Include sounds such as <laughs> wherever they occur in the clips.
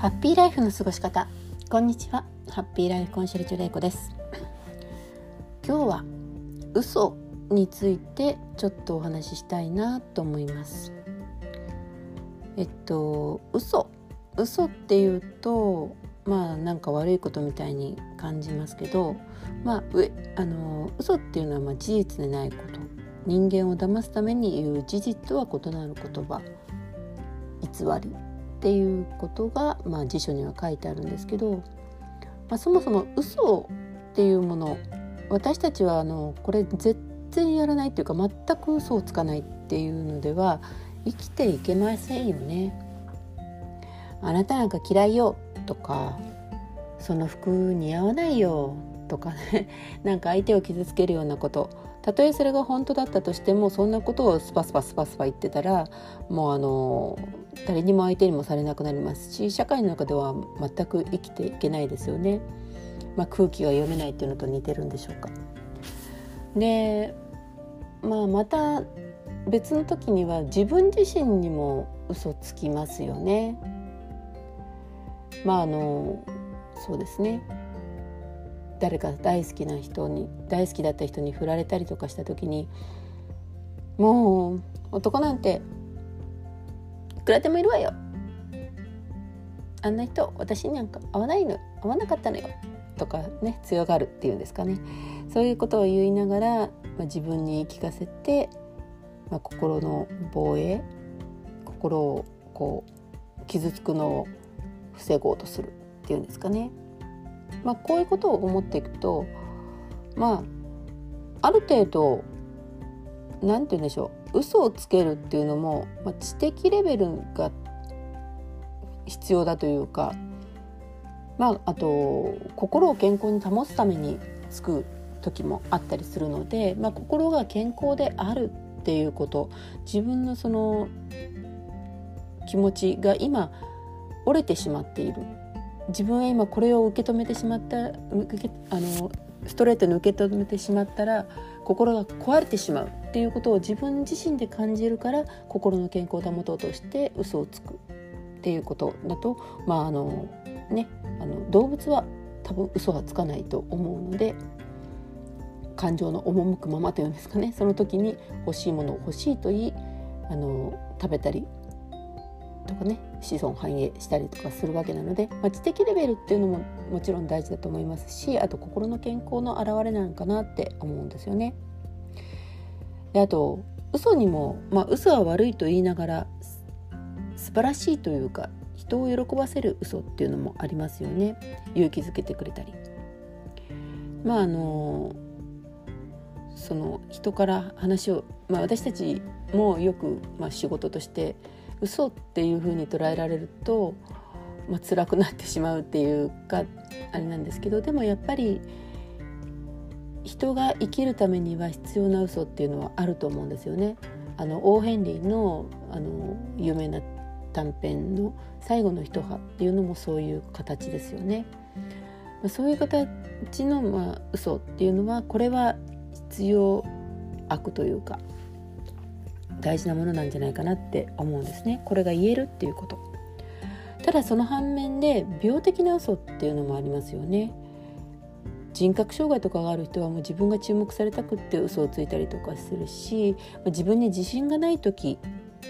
ハッピーライフの過ごし方。こんにちは。ハッピーライフコンシェルジュレイコです。今日は嘘についてちょっとお話ししたいなと思います。えっと嘘。嘘っていうとまあなんか悪いことみたいに感じますけどまあ上あの嘘っていうのはまあ事実でないこと。人間を騙すために言う事実とは異なる言葉。偽り。っていうことが、まあ、辞書には書いてあるんですけど、まあ、そもそも嘘っていうもの私たちはあのこれ絶対やらないっていうか全く嘘をつかないっていうのでは生きていけませんよね。あなたなんか嫌いよとかその服似合わないよとかね <laughs> なんか相手を傷つけるようなことたとえそれが本当だったとしてもそんなことをスパスパスパスパ言ってたらもうあの誰にも相手にもされなくなりますし社会の中では全く生きていけないですよね。まあ、空気が読めないっていうのと似てるんでしょうか。で、まあ、また別の時には自分自身にも嘘つきますよね。まああのそうですね誰か大好きな人に大好きだった人に振られたりとかした時にもう男なんていくらでもいるわよ。あんな人私になんか合わないの合わなかったのよ。とかね強がるっていうんですかね。そういうことを言いながら、まあ、自分に聞かせて、まあ、心の防衛心をこう傷つくのを防ごうとするっていうんですかね。まあ、こういうことを思っていくとまあある程度何て言うんでしょう。嘘をつけるっていうのも、まあ、知的レベルが必要だというか、まあ、あと心を健康に保つためにつく時もあったりするので、まあ、心が健康であるっていうこと自分のその気持ちが今折れてしまっている。自分は今これを受け止めてしまったあのストレートに受け止めてしまったら心が壊れてしまうっていうことを自分自身で感じるから心の健康を保とうとして嘘をつく。っていうことだとまああのねあの動物は多分嘘はつかないと思うので感情の赴くままというんですかね。その時に欲しいものを欲しいと言いあの食べたりとかね子孫繁栄したりとかするわけなので、まあ、知的レベルっていうのももちろん大事だと思いますしあと心の健康の表れなのかなって思うんですよね。であと嘘にも、まあ、嘘は悪いと言いながら素晴らしいというか人を喜ばせる嘘っていうのもありますよね勇気づけてくれたり。まああのその人から話を、まあ、私たちもよく、まあ、仕事として嘘っていう風に捉えられると、まあ、辛くなってしまうっていうかあれなんですけどでもやっぱり人が生きるためには必要な嘘っていうのはあると思うんですよね。あのオーヘンリーのあの有名な短編の「最後の一葉」っていうのもそういう形ですよね。そういう形の、まあ、嘘っていうのはこれは必要悪というか大事なものなんじゃないかなって思うんですね。これが言えるっていうこと。ただその反面で病的な嘘っていうのもありますよね。人格障害とかがある人はもう自分が注目されたくって嘘をついたりとかするし自分に自信がない時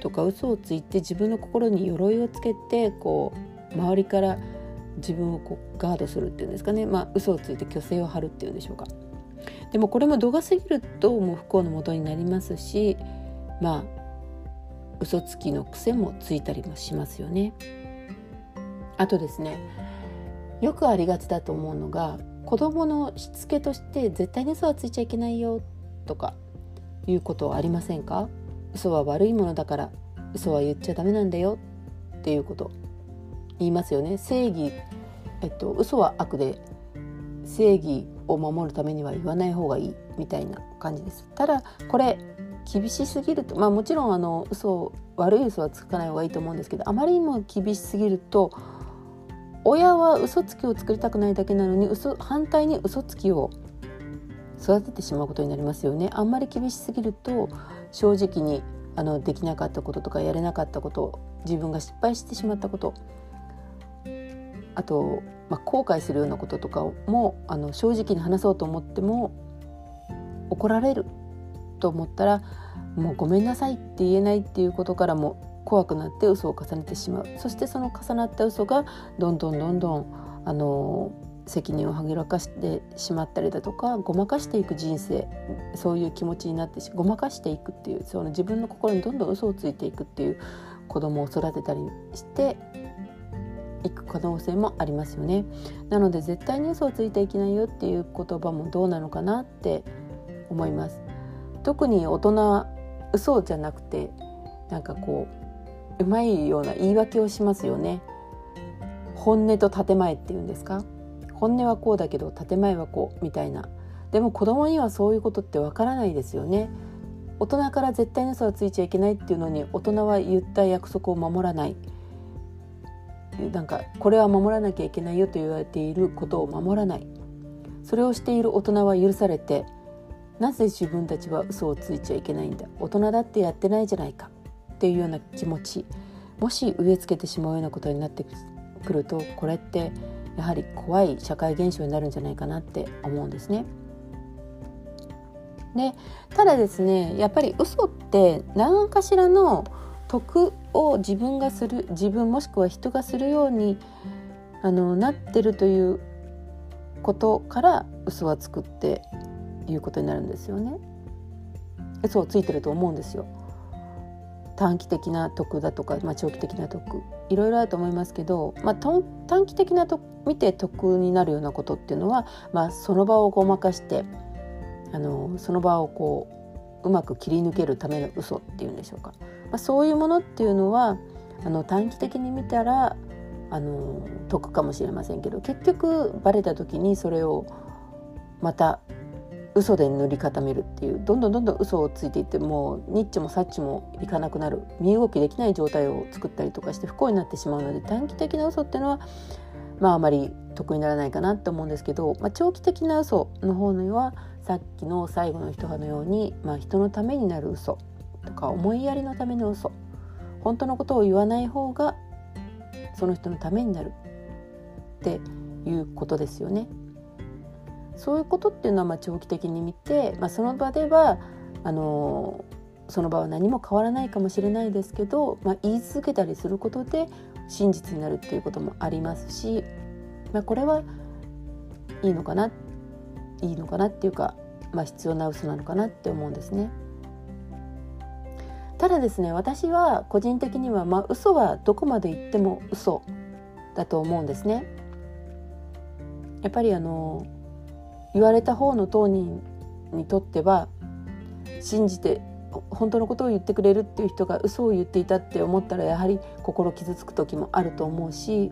とか嘘をついて自分の心に鎧をつけてこう周りから自分をこうガードするっていうんですかね、まあ、嘘をついて虚勢を張るっていうんでしょうか。でもこれも度が過ぎるともう不幸のもとになりますしまあ嘘つきの癖もついたりもしますよね。あとですねよくありがちだと思うのが子供のしつけとして絶対に嘘はついちゃいけないよとかいうことはありませんか？嘘は悪いものだから嘘は言っちゃダメなんだよっていうこと言いますよね。正義えっと嘘は悪で正義を守るためには言わない方がいいみたいな感じです。ただこれ厳しすぎるとまあもちろんあの嘘悪い嘘はつかない方がいいと思うんですけどあまりにも厳しすぎると親は嘘つきを作りたくないだけなのに嘘反対に嘘つきを育ててしまうことになりますよね。あんまり厳しすぎると正直にあのできなかったこととかやれなかったこと自分が失敗してしまったことあと、まあ、後悔するようなこととかもあの正直に話そうと思っても怒られると思ったらもうごめんなさいって言えないっていうことからも怖くなって嘘を重ねてしまうそしてその重なった嘘がどんどんどんどんあの責任をはぎらかしてしまったりだとかごまかしていく人生そういう気持ちになってごまかしていくっていうその自分の心にどんどん嘘をついていくっていう子供を育てたりしていく可能性もありますよね。なので絶対に嘘をついていけないよっていう言葉もどうなのかなって思います。特に大人嘘じゃなくてなんかこううまいような言い訳をしますよね。本音と建前っていうんですか？本音はこうだけど建前はこうみたいな。でも子供にはそういうことってわからないですよね。大人から絶対に嘘はついちゃいけないっていうのに大人は言った約束を守らない。なんかこれは守らなきゃいけないよと言われていることを守らない。それをしている大人は許されてなぜ自分たちは嘘をついちゃいけないんだ？大人だってやってないじゃないか。っていうような気持ち。もし植え付けてしまうようなことになってくるとこれってやはり怖い社会現象になるんじゃないかなって思うんですね。でただですねやっぱり嘘って何かしらの得を自分がする自分もしくは人がするようにあのなってるということから嘘はつくっていうことになるんですよね。嘘をついてると思うんですよ。短期的な得だとか、まあ、長期的な得いろいろあると思いますけど、まあ、短期的なと見て得になるようなことっていうのは、まあ、その場をごまかしてあのその場をこううまく切り抜けるための嘘っていうんでしょうか、まあ、そういうものっていうのはあの短期的に見たらあの得かもしれませんけど結局バレた時にそれをまた嘘で塗り固めるっていうどんどんどんどん嘘をついていってもうニッチもサッチもいかなくなる身動きできない状態を作ったりとかして不幸になってしまうので短期的な嘘っていうのはまああまり得にならないかなと思うんですけど、まあ、長期的な嘘の方にはさっきの最後の一葉のように、まあ、人のためになる嘘とか思いやりのための嘘本当のことを言わない方がその人のためになるっていうことですよね。そういうことっていうのはまあ長期的に見て、まあ、その場ではあのその場は何も変わらないかもしれないですけど、まあ、言い続けたりすることで真実になるっていうこともありますし、まあ、これはいいのかないいのかなっていうか、まあ、必要な嘘なのかなって思うんですね。ただですね私は個人的には、まあ、嘘はどこまで言っても嘘だと思うんですね。やっぱりあの言われた方の当人にとっては信じて本当のことを言ってくれるっていう人が嘘を言っていたって思ったらやはり心傷つく時もあると思うし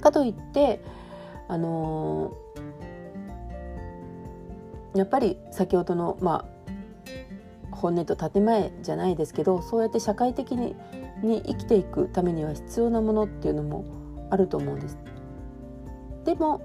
かといってあのー、やっぱり先ほどのまあ本音と建前じゃないですけどそうやって社会的にに生きていくためには必要なものっていうのもあると思うんです。でも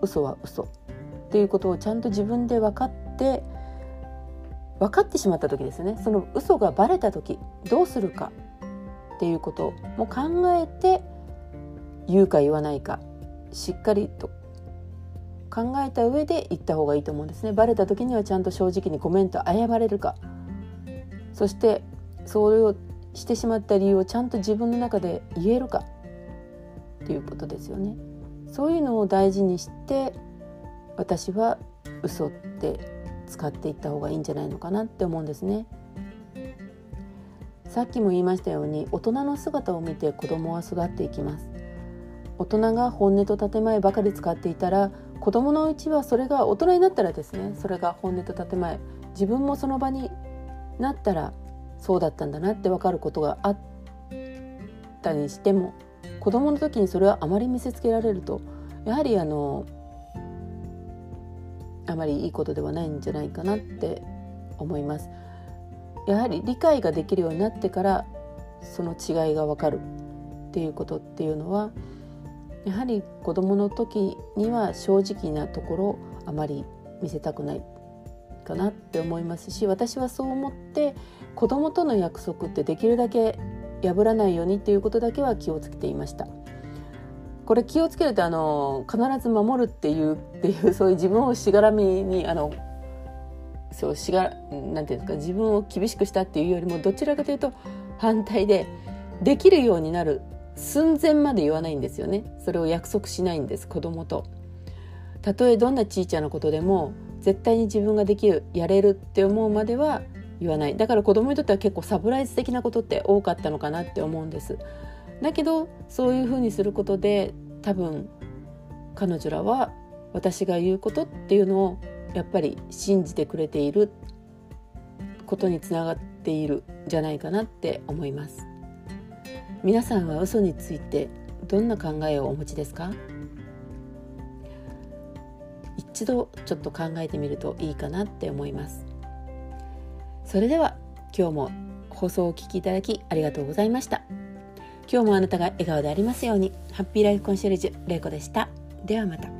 嘘は嘘っていうことをちゃんと自分で分かって分かってしまった時ですね。その嘘がバレた時どうするかっていうことも考えて言うか言わないかしっかりと考えた上で言った方がいいと思うんですね。バレた時にはちゃんと正直にコメント謝れるか。そしてそれをしてしまった理由をちゃんと自分の中で言えるかっていうことですよね。そういうのを大事にして私は嘘って使っていった方がいいんじゃないのかなって思うんですね。さっきも言いましたように大人の姿を見て子供は育っていきます大人が本音と建前ばかり使っていたら子供のうちはそれが大人になったらですねそれが本音と建前自分もその場になったらそうだったんだなって分かることがあったにしても子供の時にそれはあまり見せつけられるとやはりあのあまりいいことではないんじゃないかなって思います。やはり理解ができるようになってからその違いがわかるっていうことっていうのはやはり子どもの時には正直なところあまり見せたくないかなって思いますし私はそう思って子どもとの約束ってできるだけ破らないようにっていうことだけは気をつけていました。これ気をつけるとあの必ず守るっていうっていうそういう自分をしがらみにあのそうしがなんていうんですか自分を厳しくしたっていうよりもどちらかというと反対でできるようになる寸前まで言わないんですよね。それを約束しないんです。子供とたとえどんなちいちゃなことでも絶対に自分ができるやれるって思うまでは言わない。だから子供にとっては結構サプライズ的なことって多かったのかなって思うんです。だけどそういうふうにすることで多分彼女らは私が言うことっていうのをやっぱり信じてくれていることにつながっているじゃないかなって思います。皆さんは嘘についてどんな考えをお持ちですか？一度ちょっと考えてみるといいかなって思います。それでは今日も放送をお聴きいただきありがとうございました。今日もあなたが笑顔でありますように。ハッピーライフコンシェルジュ玲子でした。ではまた。